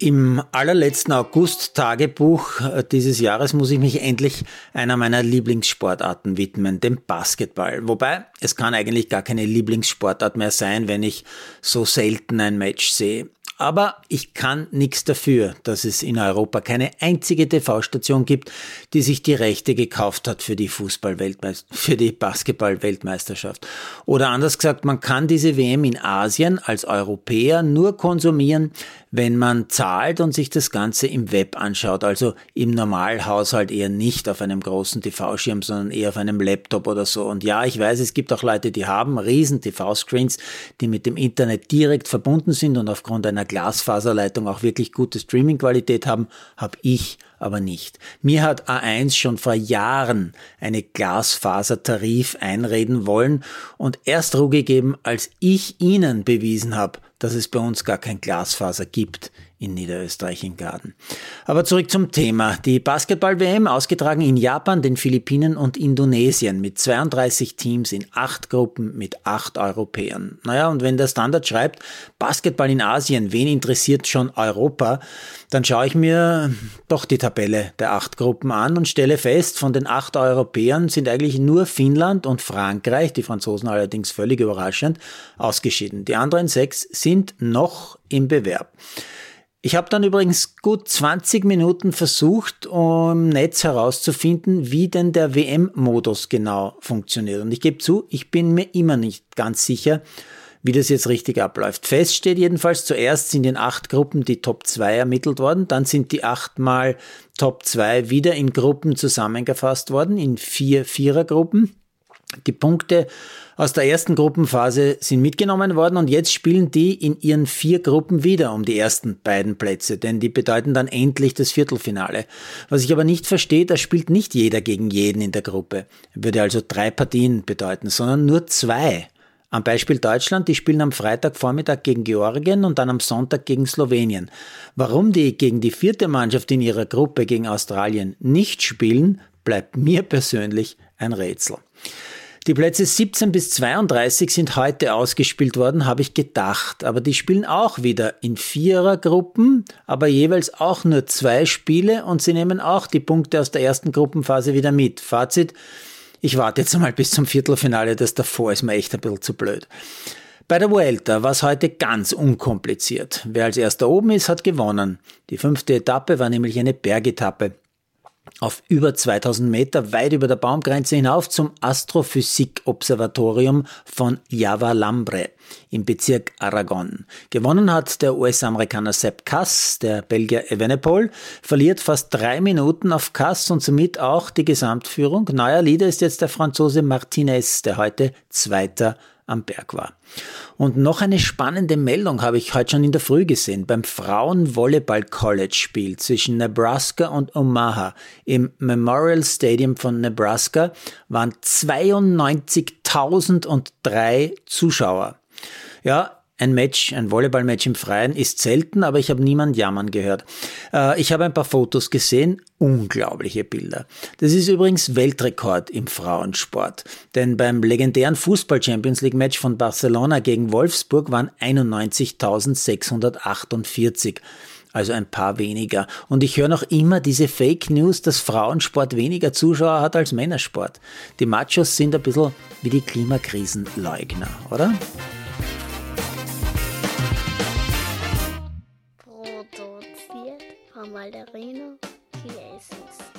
Im allerletzten August-Tagebuch äh, dieses Jahres muss ich mich endlich einer meiner Lieblingssportarten widmen, dem Basketball. Wobei, es kann eigentlich gar keine Lieblingssportart mehr sein, wenn ich so selten ein Match sehe. Aber ich kann nichts dafür, dass es in Europa keine einzige TV-Station gibt, die sich die Rechte gekauft hat für die Fußball-Weltmeisterschaft, für die Basketball-Weltmeisterschaft. Oder anders gesagt, man kann diese WM in Asien als Europäer nur konsumieren, wenn man zahlt und sich das Ganze im Web anschaut, also im Normalhaushalt eher nicht auf einem großen TV-Schirm, sondern eher auf einem Laptop oder so. Und ja, ich weiß, es gibt auch Leute, die haben riesen TV-Screens, die mit dem Internet direkt verbunden sind und aufgrund einer Glasfaserleitung auch wirklich gute Streaming-Qualität haben, habe ich aber nicht. Mir hat A1 schon vor Jahren eine Glasfasertarif einreden wollen und erst Ruhe gegeben, als ich ihnen bewiesen habe, dass es bei uns gar kein Glasfaser gibt in Niederösterreich in Garden. Aber zurück zum Thema. Die Basketball-WM ausgetragen in Japan, den Philippinen und Indonesien mit 32 Teams in acht Gruppen mit acht Europäern. Naja, und wenn der Standard schreibt, Basketball in Asien, wen interessiert schon Europa, dann schaue ich mir doch die Tabelle der acht Gruppen an und stelle fest, von den acht Europäern sind eigentlich nur Finnland und Frankreich, die Franzosen allerdings völlig überraschend, ausgeschieden. Die anderen sechs sind noch im Bewerb. Ich habe dann übrigens gut 20 Minuten versucht, um Netz herauszufinden, wie denn der WM-Modus genau funktioniert. Und ich gebe zu, ich bin mir immer nicht ganz sicher, wie das jetzt richtig abläuft. Fest steht jedenfalls, zuerst sind in acht Gruppen die Top 2 ermittelt worden, dann sind die achtmal Top 2 wieder in Gruppen zusammengefasst worden, in vier Vierergruppen. Die Punkte aus der ersten Gruppenphase sind mitgenommen worden und jetzt spielen die in ihren vier Gruppen wieder um die ersten beiden Plätze, denn die bedeuten dann endlich das Viertelfinale. Was ich aber nicht verstehe, da spielt nicht jeder gegen jeden in der Gruppe. Würde also drei Partien bedeuten, sondern nur zwei. Am Beispiel Deutschland, die spielen am Freitagvormittag gegen Georgien und dann am Sonntag gegen Slowenien. Warum die gegen die vierte Mannschaft in ihrer Gruppe gegen Australien nicht spielen, bleibt mir persönlich ein Rätsel. Die Plätze 17 bis 32 sind heute ausgespielt worden, habe ich gedacht. Aber die spielen auch wieder in Vierergruppen, aber jeweils auch nur zwei Spiele und sie nehmen auch die Punkte aus der ersten Gruppenphase wieder mit. Fazit, ich warte jetzt einmal bis zum Viertelfinale, das davor ist mir echt ein bisschen zu blöd. Bei der Vuelta war es heute ganz unkompliziert. Wer als erster oben ist, hat gewonnen. Die fünfte Etappe war nämlich eine Bergetappe auf über 2000 Meter weit über der Baumgrenze hinauf zum Astrophysik-Observatorium von Javalambre im Bezirk Aragon. Gewonnen hat der US-Amerikaner Sepp Kass, der Belgier Evenepoel, verliert fast drei Minuten auf Kass und somit auch die Gesamtführung. Neuer Leader ist jetzt der Franzose Martinez, der heute Zweiter am Berg war. Und noch eine spannende Meldung habe ich heute schon in der Früh gesehen. Beim Frauen-Volleyball-College-Spiel zwischen Nebraska und Omaha im Memorial Stadium von Nebraska waren 92.003 Zuschauer. Ja, ein Match, ein Volleyballmatch im Freien ist selten, aber ich habe niemand jammern gehört. Äh, ich habe ein paar Fotos gesehen, unglaubliche Bilder. Das ist übrigens Weltrekord im Frauensport, denn beim legendären Fußball Champions League Match von Barcelona gegen Wolfsburg waren 91.648 also ein paar weniger. Und ich höre noch immer diese Fake News, dass Frauensport weniger Zuschauer hat als Männersport. Die Machos sind ein bisschen wie die Klimakrisenleugner, oder? Malderino Jesus.